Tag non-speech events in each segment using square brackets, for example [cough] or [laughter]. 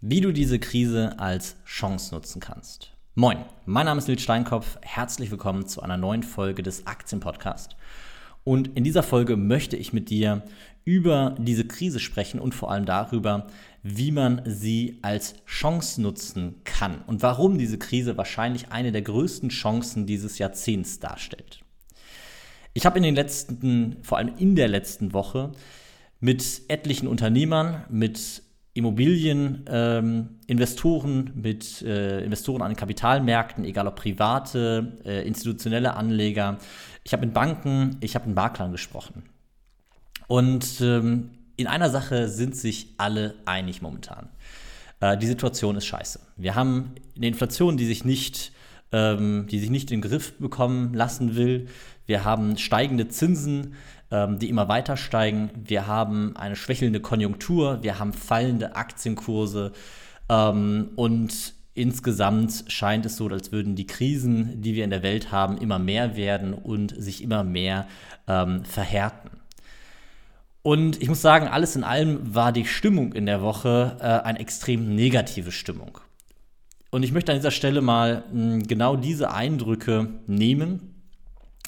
wie du diese Krise als Chance nutzen kannst. Moin, mein Name ist Nils Steinkopf. Herzlich willkommen zu einer neuen Folge des Aktienpodcasts. Und in dieser Folge möchte ich mit dir über diese Krise sprechen und vor allem darüber, wie man sie als Chance nutzen kann und warum diese Krise wahrscheinlich eine der größten Chancen dieses Jahrzehnts darstellt. Ich habe in den letzten, vor allem in der letzten Woche, mit etlichen Unternehmern, mit Immobilieninvestoren, ähm, mit äh, Investoren an den Kapitalmärkten, egal ob private, äh, institutionelle Anleger. Ich habe mit Banken, ich habe mit Maklern gesprochen. Und ähm, in einer Sache sind sich alle einig momentan. Äh, die Situation ist scheiße. Wir haben eine Inflation, die sich nicht, ähm, die sich nicht in den Griff bekommen lassen will. Wir haben steigende Zinsen ähm, die immer weiter steigen. Wir haben eine schwächelnde Konjunktur, wir haben fallende Aktienkurse ähm, und insgesamt scheint es so, als würden die Krisen, die wir in der Welt haben, immer mehr werden und sich immer mehr ähm, verhärten. Und ich muss sagen, alles in allem war die Stimmung in der Woche äh, eine extrem negative Stimmung. Und ich möchte an dieser Stelle mal mh, genau diese Eindrücke nehmen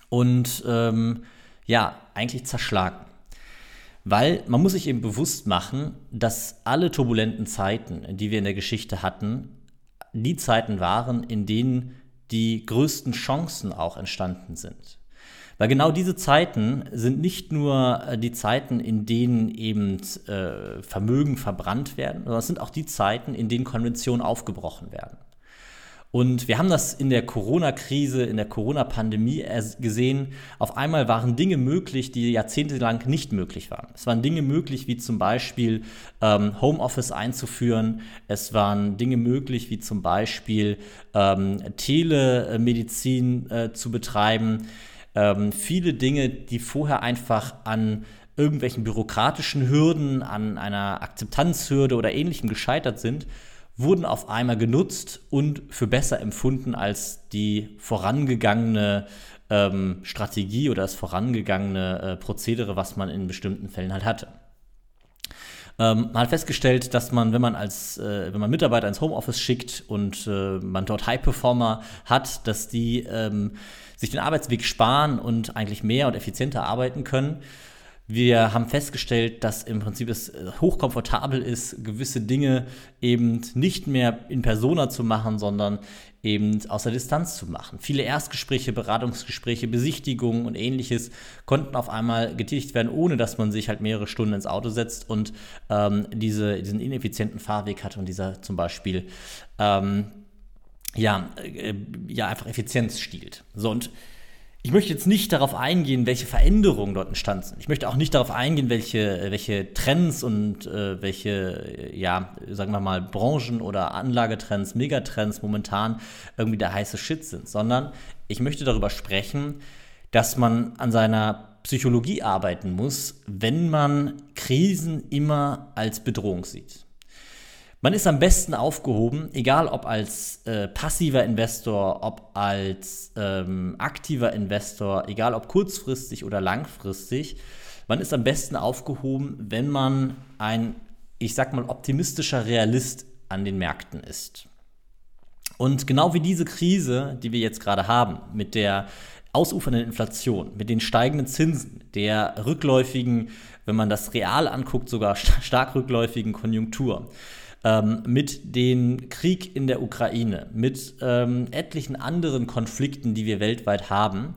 und ähm, ja, eigentlich zerschlagen. Weil man muss sich eben bewusst machen, dass alle turbulenten Zeiten, die wir in der Geschichte hatten, die Zeiten waren, in denen die größten Chancen auch entstanden sind. Weil genau diese Zeiten sind nicht nur äh, die Zeiten, in denen eben äh, Vermögen verbrannt werden, sondern es sind auch die Zeiten, in denen Konventionen aufgebrochen werden. Und wir haben das in der Corona-Krise, in der Corona-Pandemie gesehen. Auf einmal waren Dinge möglich, die jahrzehntelang nicht möglich waren. Es waren Dinge möglich, wie zum Beispiel ähm, Homeoffice einzuführen. Es waren Dinge möglich, wie zum Beispiel ähm, Telemedizin äh, zu betreiben. Ähm, viele Dinge, die vorher einfach an irgendwelchen bürokratischen Hürden, an einer Akzeptanzhürde oder ähnlichem gescheitert sind, wurden auf einmal genutzt und für besser empfunden als die vorangegangene ähm, Strategie oder das vorangegangene äh, Prozedere, was man in bestimmten Fällen halt hatte. Ähm, man hat festgestellt, dass man, wenn man als, äh, wenn man Mitarbeiter ins Homeoffice schickt und äh, man dort High Performer hat, dass die ähm, sich den Arbeitsweg sparen und eigentlich mehr und effizienter arbeiten können. Wir haben festgestellt, dass im Prinzip es äh, hochkomfortabel ist, gewisse Dinge eben nicht mehr in Persona zu machen, sondern eben aus der Distanz zu machen. Viele Erstgespräche, Beratungsgespräche, Besichtigungen und ähnliches konnten auf einmal getätigt werden, ohne dass man sich halt mehrere Stunden ins Auto setzt und ähm, diese, diesen ineffizienten Fahrweg hat und dieser zum Beispiel ähm, ja, äh, ja einfach Effizienz stiehlt. So und ich möchte jetzt nicht darauf eingehen, welche Veränderungen dort entstanden sind. Ich möchte auch nicht darauf eingehen, welche, welche Trends und äh, welche, ja, sagen wir mal, Branchen oder Anlagetrends, Megatrends momentan irgendwie der heiße Shit sind, sondern ich möchte darüber sprechen, dass man an seiner Psychologie arbeiten muss, wenn man Krisen immer als Bedrohung sieht. Man ist am besten aufgehoben, egal ob als äh, passiver Investor, ob als ähm, aktiver Investor, egal ob kurzfristig oder langfristig. Man ist am besten aufgehoben, wenn man ein, ich sag mal, optimistischer Realist an den Märkten ist. Und genau wie diese Krise, die wir jetzt gerade haben, mit der ausufernden Inflation, mit den steigenden Zinsen, der rückläufigen, wenn man das real anguckt, sogar stark rückläufigen Konjunktur, ähm, mit dem Krieg in der Ukraine, mit ähm, etlichen anderen Konflikten, die wir weltweit haben,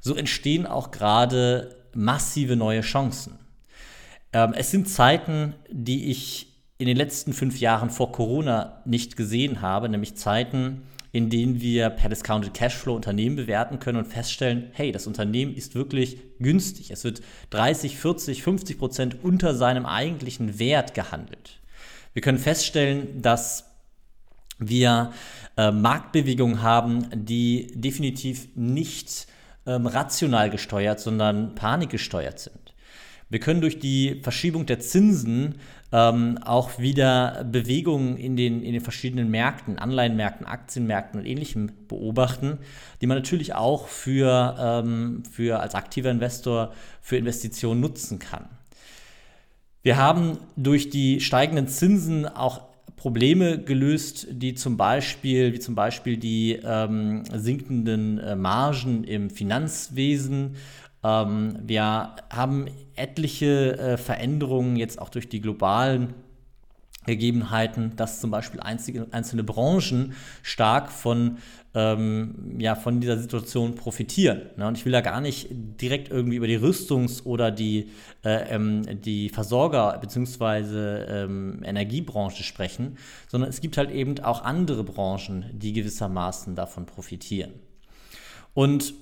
so entstehen auch gerade massive neue Chancen. Ähm, es sind Zeiten, die ich in den letzten fünf Jahren vor Corona nicht gesehen habe, nämlich Zeiten, in denen wir per Discounted Cashflow Unternehmen bewerten können und feststellen, hey, das Unternehmen ist wirklich günstig. Es wird 30, 40, 50 Prozent unter seinem eigentlichen Wert gehandelt. Wir können feststellen, dass wir äh, Marktbewegungen haben, die definitiv nicht ähm, rational gesteuert, sondern panikgesteuert sind. Wir können durch die Verschiebung der Zinsen ähm, auch wieder Bewegungen in den, in den verschiedenen Märkten, Anleihenmärkten, Aktienmärkten und ähnlichem beobachten, die man natürlich auch für, ähm, für als aktiver Investor für Investitionen nutzen kann. Wir haben durch die steigenden Zinsen auch Probleme gelöst, die zum Beispiel, wie zum Beispiel die ähm, sinkenden äh, Margen im Finanzwesen. Ähm, wir haben etliche äh, Veränderungen jetzt auch durch die globalen Gegebenheiten, dass zum Beispiel einzige, einzelne Branchen stark von, ähm, ja, von dieser Situation profitieren. Ne? Und ich will da gar nicht direkt irgendwie über die Rüstungs- oder die, äh, ähm, die Versorger- bzw. Ähm, Energiebranche sprechen, sondern es gibt halt eben auch andere Branchen, die gewissermaßen davon profitieren. Und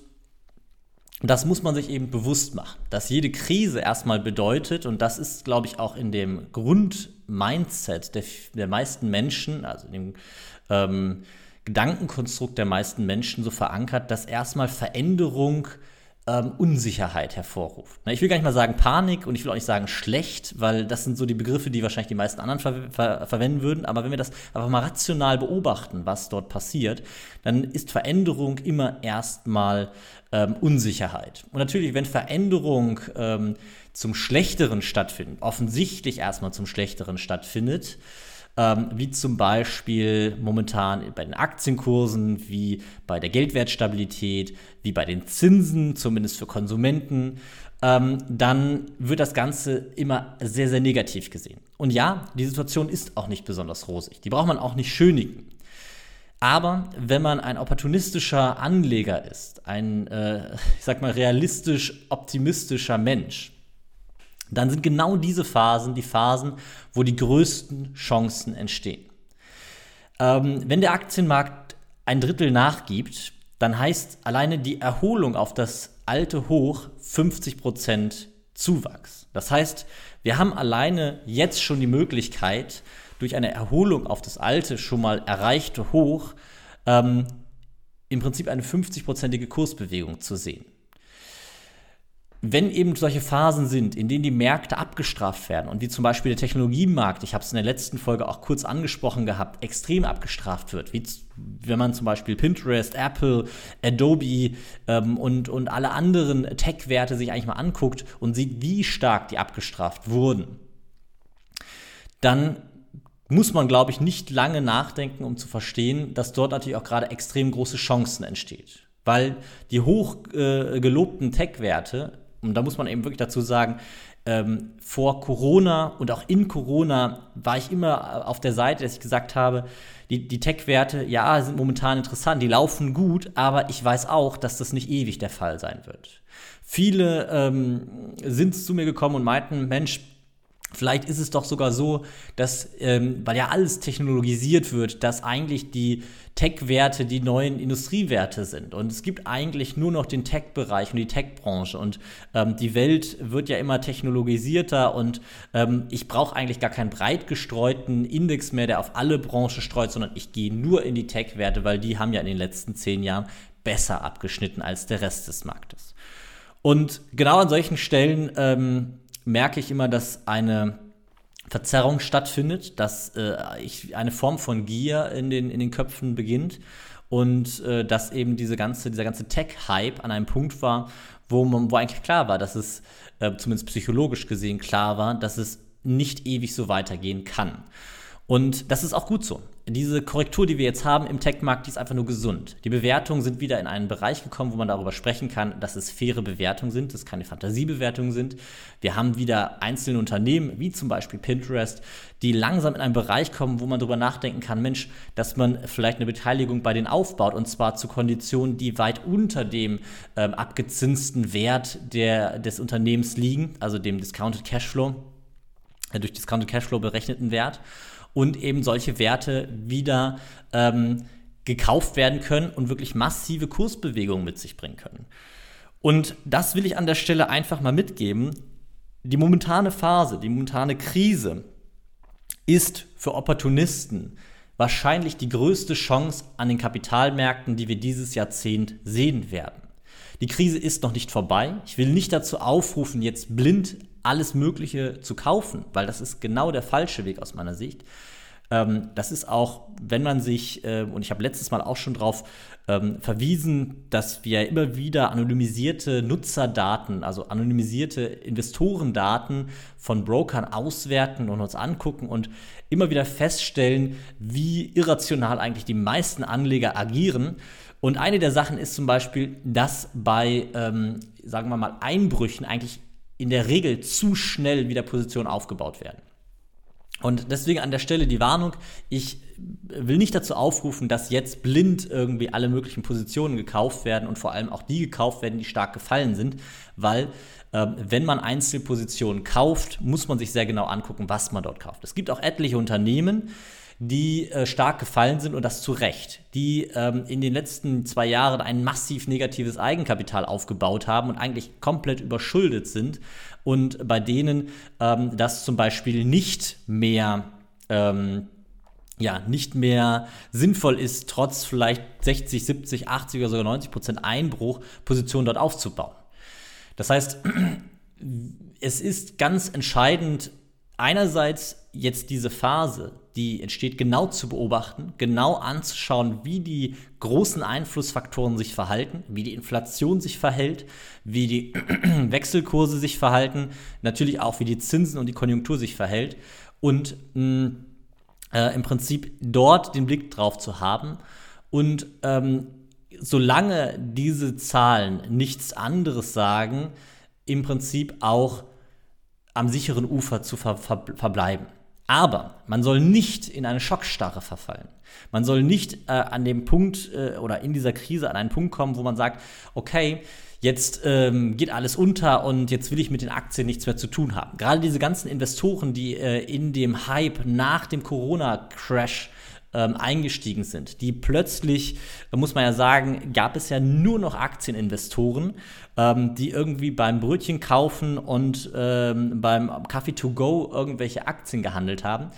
das muss man sich eben bewusst machen, dass jede Krise erstmal bedeutet, und das ist, glaube ich, auch in dem Grundmindset der, der meisten Menschen, also in dem ähm, Gedankenkonstrukt der meisten Menschen so verankert, dass erstmal Veränderung ähm, Unsicherheit hervorruft. Ich will gar nicht mal sagen Panik und ich will auch nicht sagen schlecht, weil das sind so die Begriffe, die wahrscheinlich die meisten anderen ver ver verwenden würden. Aber wenn wir das einfach mal rational beobachten, was dort passiert, dann ist Veränderung immer erstmal ähm, Unsicherheit. Und natürlich, wenn Veränderung ähm, zum Schlechteren stattfindet, offensichtlich erstmal zum Schlechteren stattfindet, ähm, wie zum Beispiel momentan bei den Aktienkursen, wie bei der Geldwertstabilität, wie bei den Zinsen, zumindest für Konsumenten, ähm, dann wird das Ganze immer sehr, sehr negativ gesehen. Und ja, die Situation ist auch nicht besonders rosig. Die braucht man auch nicht schönigen. Aber wenn man ein opportunistischer Anleger ist, ein, äh, ich sag mal, realistisch optimistischer Mensch, dann sind genau diese Phasen die Phasen, wo die größten Chancen entstehen. Ähm, wenn der Aktienmarkt ein Drittel nachgibt, dann heißt alleine die Erholung auf das alte Hoch 50% Zuwachs. Das heißt, wir haben alleine jetzt schon die Möglichkeit, durch eine Erholung auf das alte, schon mal erreichte Hoch, ähm, im Prinzip eine 50-prozentige Kursbewegung zu sehen wenn eben solche Phasen sind, in denen die Märkte abgestraft werden und wie zum Beispiel der Technologiemarkt, ich habe es in der letzten Folge auch kurz angesprochen gehabt, extrem abgestraft wird, wie wenn man zum Beispiel Pinterest, Apple, Adobe ähm, und, und alle anderen Tech-Werte sich eigentlich mal anguckt und sieht, wie stark die abgestraft wurden, dann muss man, glaube ich, nicht lange nachdenken, um zu verstehen, dass dort natürlich auch gerade extrem große Chancen entsteht. Weil die hoch äh, gelobten Tech-Werte und da muss man eben wirklich dazu sagen, ähm, vor Corona und auch in Corona war ich immer auf der Seite, dass ich gesagt habe, die, die Tech-Werte, ja, sind momentan interessant, die laufen gut, aber ich weiß auch, dass das nicht ewig der Fall sein wird. Viele ähm, sind zu mir gekommen und meinten, Mensch, Vielleicht ist es doch sogar so, dass, ähm, weil ja alles technologisiert wird, dass eigentlich die Tech-Werte die neuen Industriewerte sind. Und es gibt eigentlich nur noch den Tech-Bereich und die Tech-Branche. Und ähm, die Welt wird ja immer technologisierter und ähm, ich brauche eigentlich gar keinen breit gestreuten Index mehr, der auf alle Branchen streut, sondern ich gehe nur in die Tech-Werte, weil die haben ja in den letzten zehn Jahren besser abgeschnitten als der Rest des Marktes. Und genau an solchen Stellen ähm, merke ich immer, dass eine Verzerrung stattfindet, dass äh, ich, eine Form von Gier in den, in den Köpfen beginnt und äh, dass eben diese ganze, dieser ganze Tech-Hype an einem Punkt war, wo, man, wo eigentlich klar war, dass es, äh, zumindest psychologisch gesehen klar war, dass es nicht ewig so weitergehen kann. Und das ist auch gut so. Diese Korrektur, die wir jetzt haben im Tech-Markt, die ist einfach nur gesund. Die Bewertungen sind wieder in einen Bereich gekommen, wo man darüber sprechen kann, dass es faire Bewertungen sind, dass es keine Fantasiebewertungen sind. Wir haben wieder einzelne Unternehmen, wie zum Beispiel Pinterest, die langsam in einen Bereich kommen, wo man darüber nachdenken kann, Mensch, dass man vielleicht eine Beteiligung bei denen aufbaut und zwar zu Konditionen, die weit unter dem ähm, abgezinsten Wert der, des Unternehmens liegen, also dem Discounted Cashflow, äh, durch Discounted Cashflow berechneten Wert und eben solche Werte wieder ähm, gekauft werden können und wirklich massive Kursbewegungen mit sich bringen können. Und das will ich an der Stelle einfach mal mitgeben. Die momentane Phase, die momentane Krise ist für Opportunisten wahrscheinlich die größte Chance an den Kapitalmärkten, die wir dieses Jahrzehnt sehen werden. Die Krise ist noch nicht vorbei. Ich will nicht dazu aufrufen, jetzt blind alles Mögliche zu kaufen, weil das ist genau der falsche Weg aus meiner Sicht. Ähm, das ist auch, wenn man sich, äh, und ich habe letztes Mal auch schon darauf ähm, verwiesen, dass wir immer wieder anonymisierte Nutzerdaten, also anonymisierte Investorendaten von Brokern auswerten und uns angucken und immer wieder feststellen, wie irrational eigentlich die meisten Anleger agieren. Und eine der Sachen ist zum Beispiel, dass bei, ähm, sagen wir mal, Einbrüchen eigentlich in der Regel zu schnell wieder Positionen aufgebaut werden. Und deswegen an der Stelle die Warnung, ich will nicht dazu aufrufen, dass jetzt blind irgendwie alle möglichen Positionen gekauft werden und vor allem auch die gekauft werden, die stark gefallen sind, weil äh, wenn man Einzelpositionen kauft, muss man sich sehr genau angucken, was man dort kauft. Es gibt auch etliche Unternehmen, die äh, stark gefallen sind und das zu Recht, die ähm, in den letzten zwei Jahren ein massiv negatives Eigenkapital aufgebaut haben und eigentlich komplett überschuldet sind und bei denen ähm, das zum Beispiel nicht mehr ähm, ja, nicht mehr sinnvoll ist, trotz vielleicht 60, 70, 80 oder sogar 90 Prozent Einbruch Positionen dort aufzubauen. Das heißt, es ist ganz entscheidend, einerseits jetzt diese Phase, die entsteht, genau zu beobachten, genau anzuschauen, wie die großen Einflussfaktoren sich verhalten, wie die Inflation sich verhält, wie die [clears throat] Wechselkurse sich verhalten, natürlich auch, wie die Zinsen und die Konjunktur sich verhält und mh, äh, im Prinzip dort den Blick drauf zu haben und ähm, solange diese Zahlen nichts anderes sagen, im Prinzip auch am sicheren Ufer zu ver ver verbleiben. Aber man soll nicht in eine Schockstarre verfallen. Man soll nicht äh, an dem Punkt äh, oder in dieser Krise an einen Punkt kommen, wo man sagt, okay, jetzt ähm, geht alles unter und jetzt will ich mit den Aktien nichts mehr zu tun haben. Gerade diese ganzen Investoren, die äh, in dem Hype nach dem Corona-Crash ähm, eingestiegen sind, die plötzlich, muss man ja sagen, gab es ja nur noch Aktieninvestoren, ähm, die irgendwie beim Brötchen kaufen und ähm, beim Kaffee to go irgendwelche Aktien gehandelt haben.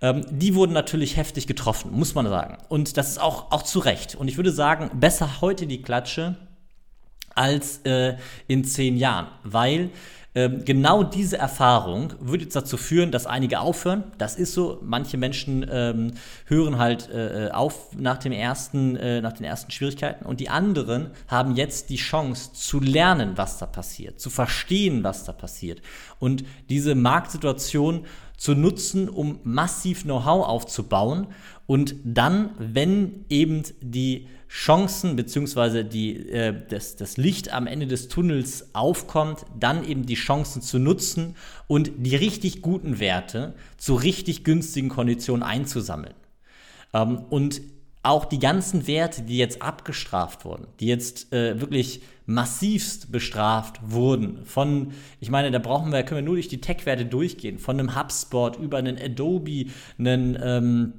Ähm, die wurden natürlich heftig getroffen, muss man sagen. Und das ist auch, auch zu Recht. Und ich würde sagen, besser heute die Klatsche als äh, in zehn Jahren, weil genau diese Erfahrung würde jetzt dazu führen, dass einige aufhören. Das ist so. Manche Menschen ähm, hören halt äh, äh, auf nach, dem ersten, äh, nach den ersten Schwierigkeiten und die anderen haben jetzt die Chance zu lernen, was da passiert, zu verstehen, was da passiert und diese Marktsituation zu nutzen, um massiv Know-how aufzubauen und dann, wenn eben die Chancen bzw. äh, das, das Licht am Ende des Tunnels aufkommt, dann eben die Chancen zu nutzen und die richtig guten Werte zu richtig günstigen Konditionen einzusammeln. Ähm, und auch die ganzen Werte, die jetzt abgestraft wurden, die jetzt äh, wirklich massivst bestraft wurden, von, ich meine, da brauchen wir, können wir nur durch die Tech-Werte durchgehen, von einem HubSpot über einen Adobe, einen ähm,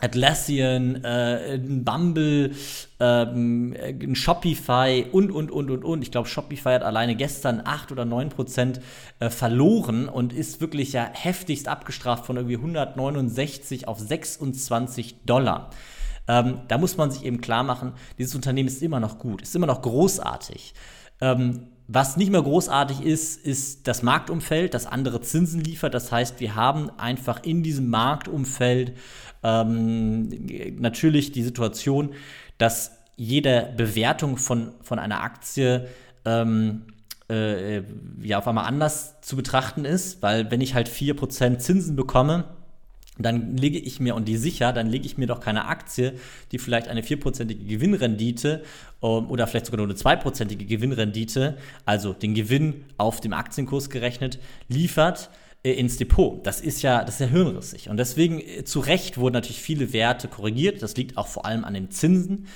Atlassian, äh, Bumble, ähm, Shopify und, und, und, und, und. Ich glaube, Shopify hat alleine gestern 8 oder 9 Prozent äh, verloren und ist wirklich ja heftigst abgestraft von irgendwie 169 auf 26 Dollar. Ähm, da muss man sich eben klar machen, dieses Unternehmen ist immer noch gut, ist immer noch großartig. Ähm, was nicht mehr großartig ist, ist das Marktumfeld, das andere Zinsen liefert. Das heißt, wir haben einfach in diesem Marktumfeld ähm, natürlich die Situation, dass jede Bewertung von, von einer Aktie ähm, äh, ja auf einmal anders zu betrachten ist, weil wenn ich halt 4% Zinsen bekomme, dann lege ich mir, und die sicher, dann lege ich mir doch keine Aktie, die vielleicht eine vierprozentige Gewinnrendite ähm, oder vielleicht sogar nur eine zweiprozentige Gewinnrendite, also den Gewinn auf dem Aktienkurs gerechnet, liefert, äh, ins Depot. Das ist ja, das ist ja hirnrissig. Und deswegen äh, zu Recht wurden natürlich viele Werte korrigiert. Das liegt auch vor allem an den Zinsen.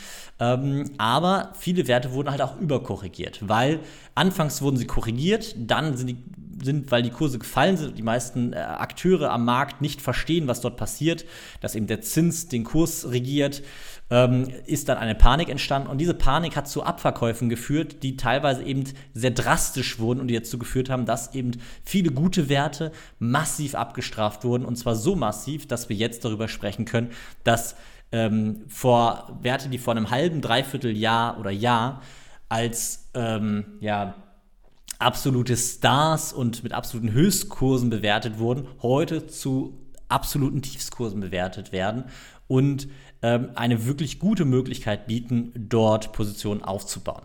Ähm, aber viele Werte wurden halt auch überkorrigiert, weil anfangs wurden sie korrigiert, dann sind die sind, weil die Kurse gefallen sind und die meisten äh, Akteure am Markt nicht verstehen, was dort passiert, dass eben der Zins den Kurs regiert, ähm, ist dann eine Panik entstanden. Und diese Panik hat zu Abverkäufen geführt, die teilweise eben sehr drastisch wurden und die dazu geführt haben, dass eben viele gute Werte massiv abgestraft wurden. Und zwar so massiv, dass wir jetzt darüber sprechen können, dass ähm, vor Werte, die vor einem halben, dreiviertel Jahr oder Jahr als ähm, ja, absolute Stars und mit absoluten Höchstkursen bewertet wurden, heute zu absoluten Tiefskursen bewertet werden und ähm, eine wirklich gute Möglichkeit bieten, dort Positionen aufzubauen.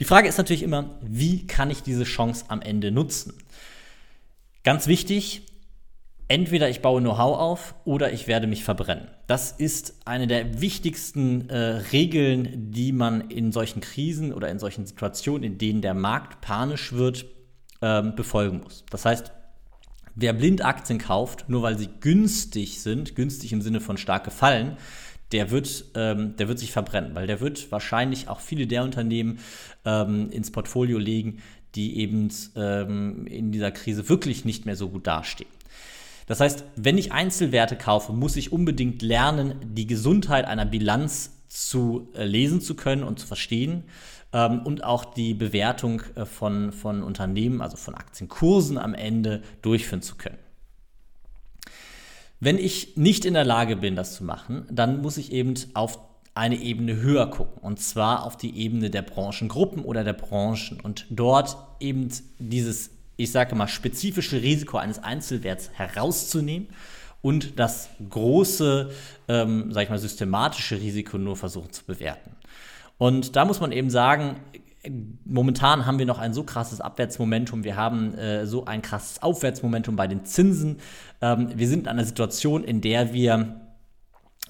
Die Frage ist natürlich immer, wie kann ich diese Chance am Ende nutzen? Ganz wichtig, entweder ich baue Know-how auf oder ich werde mich verbrennen. Das ist eine der wichtigsten äh, Regeln, die man in solchen Krisen oder in solchen Situationen, in denen der Markt panisch wird, ähm, befolgen muss. Das heißt, wer blind Aktien kauft, nur weil sie günstig sind, günstig im Sinne von stark gefallen, der wird, ähm, der wird sich verbrennen, weil der wird wahrscheinlich auch viele der Unternehmen ähm, ins Portfolio legen, die eben ähm, in dieser Krise wirklich nicht mehr so gut dastehen. Das heißt, wenn ich Einzelwerte kaufe, muss ich unbedingt lernen, die Gesundheit einer Bilanz zu äh, lesen zu können und zu verstehen ähm, und auch die Bewertung äh, von, von Unternehmen, also von Aktienkursen am Ende durchführen zu können. Wenn ich nicht in der Lage bin, das zu machen, dann muss ich eben auf eine Ebene höher gucken, und zwar auf die Ebene der Branchengruppen oder der Branchen und dort eben dieses, ich sage mal, spezifische Risiko eines Einzelwerts herauszunehmen und das große, ähm, sage ich mal, systematische Risiko nur versuchen zu bewerten. Und da muss man eben sagen, momentan haben wir noch ein so krasses Abwärtsmomentum, wir haben äh, so ein krasses Aufwärtsmomentum bei den Zinsen. Ähm, wir sind in einer Situation, in der wir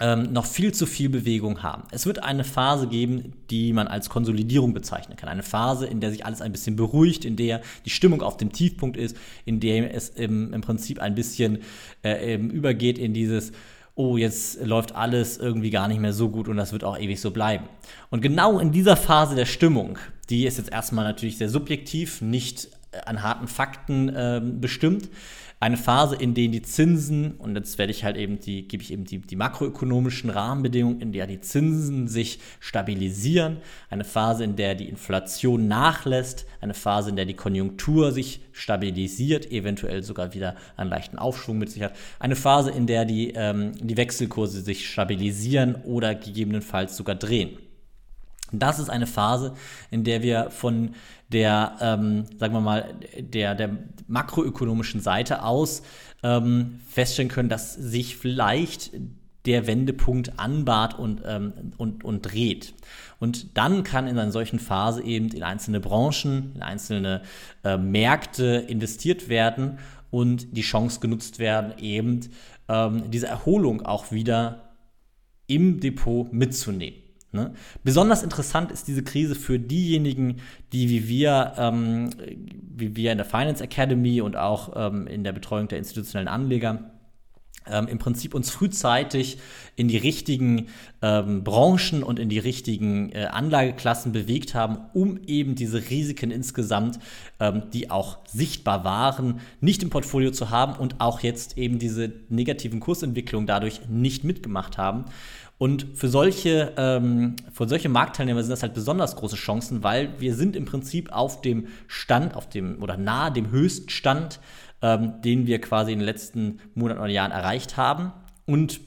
ähm, noch viel zu viel Bewegung haben. Es wird eine Phase geben, die man als Konsolidierung bezeichnen kann. Eine Phase, in der sich alles ein bisschen beruhigt, in der die Stimmung auf dem Tiefpunkt ist, in der es im, im Prinzip ein bisschen äh, übergeht in dieses oh, jetzt läuft alles irgendwie gar nicht mehr so gut und das wird auch ewig so bleiben. Und genau in dieser Phase der Stimmung, die ist jetzt erstmal natürlich sehr subjektiv, nicht an harten Fakten äh, bestimmt, eine Phase, in der die Zinsen, und jetzt werde ich halt eben die, gebe ich eben die, die makroökonomischen Rahmenbedingungen, in der die Zinsen sich stabilisieren, eine Phase, in der die Inflation nachlässt, eine Phase, in der die Konjunktur sich stabilisiert, eventuell sogar wieder einen leichten Aufschwung mit sich hat, eine Phase, in der die, ähm, die Wechselkurse sich stabilisieren oder gegebenenfalls sogar drehen. Das ist eine Phase, in der wir von der, ähm, sagen wir mal, der, der makroökonomischen Seite aus ähm, feststellen können, dass sich vielleicht der Wendepunkt anbahnt und, ähm, und, und dreht. Und dann kann in einer solchen Phase eben in einzelne Branchen, in einzelne äh, Märkte investiert werden und die Chance genutzt werden, eben ähm, diese Erholung auch wieder im Depot mitzunehmen. Ne? Besonders interessant ist diese Krise für diejenigen, die wie wir, ähm, wie wir in der Finance Academy und auch ähm, in der Betreuung der institutionellen Anleger ähm, im Prinzip uns frühzeitig in die richtigen ähm, Branchen und in die richtigen äh, Anlageklassen bewegt haben, um eben diese Risiken insgesamt, ähm, die auch sichtbar waren, nicht im Portfolio zu haben und auch jetzt eben diese negativen Kursentwicklungen dadurch nicht mitgemacht haben. Und für solche, ähm, für solche Marktteilnehmer sind das halt besonders große Chancen, weil wir sind im Prinzip auf dem Stand, auf dem oder nahe dem Höchststand, ähm, den wir quasi in den letzten Monaten oder Jahren erreicht haben. Und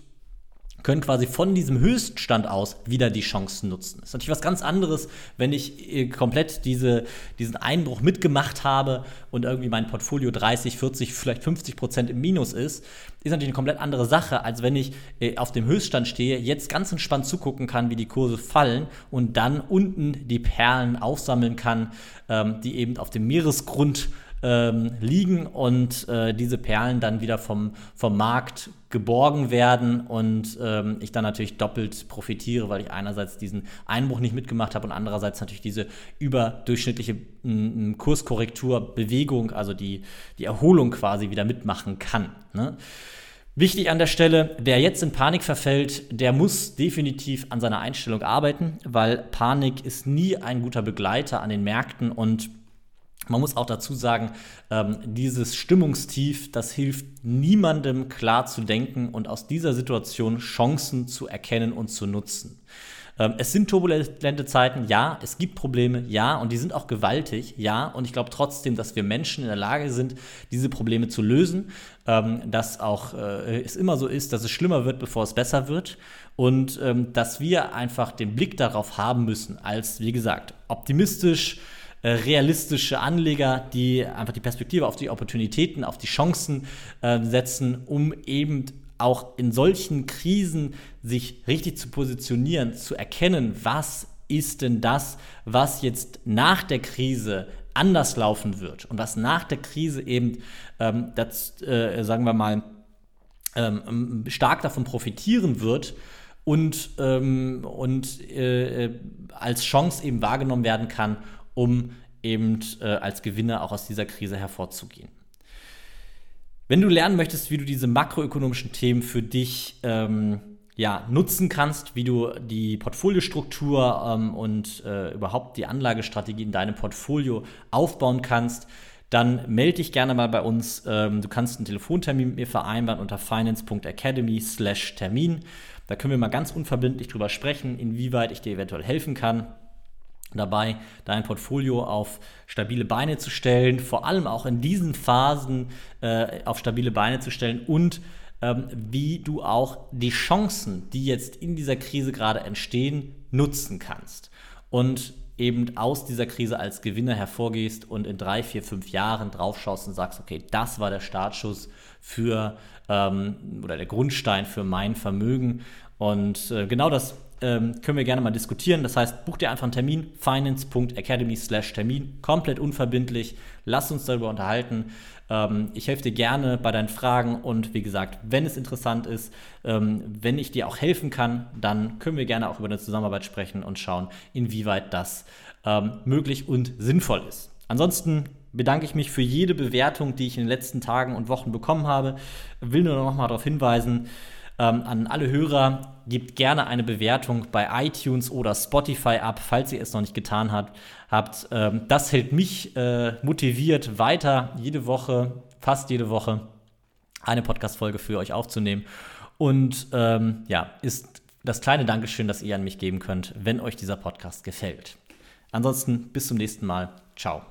können quasi von diesem Höchststand aus wieder die Chancen nutzen. Das ist natürlich was ganz anderes, wenn ich äh, komplett diese, diesen Einbruch mitgemacht habe und irgendwie mein Portfolio 30, 40, vielleicht 50 Prozent im Minus ist, ist natürlich eine komplett andere Sache, als wenn ich äh, auf dem Höchststand stehe, jetzt ganz entspannt zugucken kann, wie die Kurse fallen und dann unten die Perlen aufsammeln kann, ähm, die eben auf dem Meeresgrund ähm, liegen und äh, diese Perlen dann wieder vom, vom Markt geborgen werden und ähm, ich dann natürlich doppelt profitiere, weil ich einerseits diesen Einbruch nicht mitgemacht habe und andererseits natürlich diese überdurchschnittliche m, Kurskorrektur, Bewegung, also die, die Erholung quasi wieder mitmachen kann. Ne? Wichtig an der Stelle, wer jetzt in Panik verfällt, der muss definitiv an seiner Einstellung arbeiten, weil Panik ist nie ein guter Begleiter an den Märkten und man muss auch dazu sagen, ähm, dieses Stimmungstief, das hilft niemandem klar zu denken und aus dieser Situation Chancen zu erkennen und zu nutzen. Ähm, es sind turbulente Zeiten, ja, es gibt Probleme, ja, und die sind auch gewaltig, ja, und ich glaube trotzdem, dass wir Menschen in der Lage sind, diese Probleme zu lösen, ähm, dass auch äh, es immer so ist, dass es schlimmer wird, bevor es besser wird und ähm, dass wir einfach den Blick darauf haben müssen, als, wie gesagt, optimistisch, realistische Anleger, die einfach die Perspektive auf die Opportunitäten, auf die Chancen äh, setzen, um eben auch in solchen Krisen sich richtig zu positionieren, zu erkennen, was ist denn das, was jetzt nach der Krise anders laufen wird und was nach der Krise eben, ähm, das, äh, sagen wir mal, ähm, stark davon profitieren wird und, ähm, und äh, als Chance eben wahrgenommen werden kann, um eben äh, als Gewinner auch aus dieser Krise hervorzugehen. Wenn du lernen möchtest, wie du diese makroökonomischen Themen für dich ähm, ja, nutzen kannst, wie du die Portfoliostruktur ähm, und äh, überhaupt die Anlagestrategie in deinem Portfolio aufbauen kannst, dann melde dich gerne mal bei uns. Ähm, du kannst einen Telefontermin mit mir vereinbaren unter finance.academy/termin. Da können wir mal ganz unverbindlich drüber sprechen, inwieweit ich dir eventuell helfen kann dabei, dein Portfolio auf stabile Beine zu stellen, vor allem auch in diesen Phasen äh, auf stabile Beine zu stellen und ähm, wie du auch die Chancen, die jetzt in dieser Krise gerade entstehen, nutzen kannst. Und eben aus dieser Krise als Gewinner hervorgehst und in drei, vier, fünf Jahren draufschaust und sagst, okay, das war der Startschuss für ähm, oder der Grundstein für mein Vermögen. Und äh, genau das ähm, können wir gerne mal diskutieren. Das heißt, buch dir einfach einen Termin, finance.academy/termin, komplett unverbindlich. Lass uns darüber unterhalten. Ähm, ich helfe dir gerne bei deinen Fragen und wie gesagt, wenn es interessant ist, ähm, wenn ich dir auch helfen kann, dann können wir gerne auch über eine Zusammenarbeit sprechen und schauen, inwieweit das ähm, möglich und sinnvoll ist. Ansonsten bedanke ich mich für jede Bewertung, die ich in den letzten Tagen und Wochen bekommen habe. Will nur noch mal darauf hinweisen, ähm, an alle Hörer, gebt gerne eine Bewertung bei iTunes oder Spotify ab, falls ihr es noch nicht getan habt. habt. Ähm, das hält mich äh, motiviert, weiter jede Woche, fast jede Woche, eine Podcast-Folge für euch aufzunehmen. Und ähm, ja, ist das kleine Dankeschön, das ihr an mich geben könnt, wenn euch dieser Podcast gefällt. Ansonsten bis zum nächsten Mal. Ciao.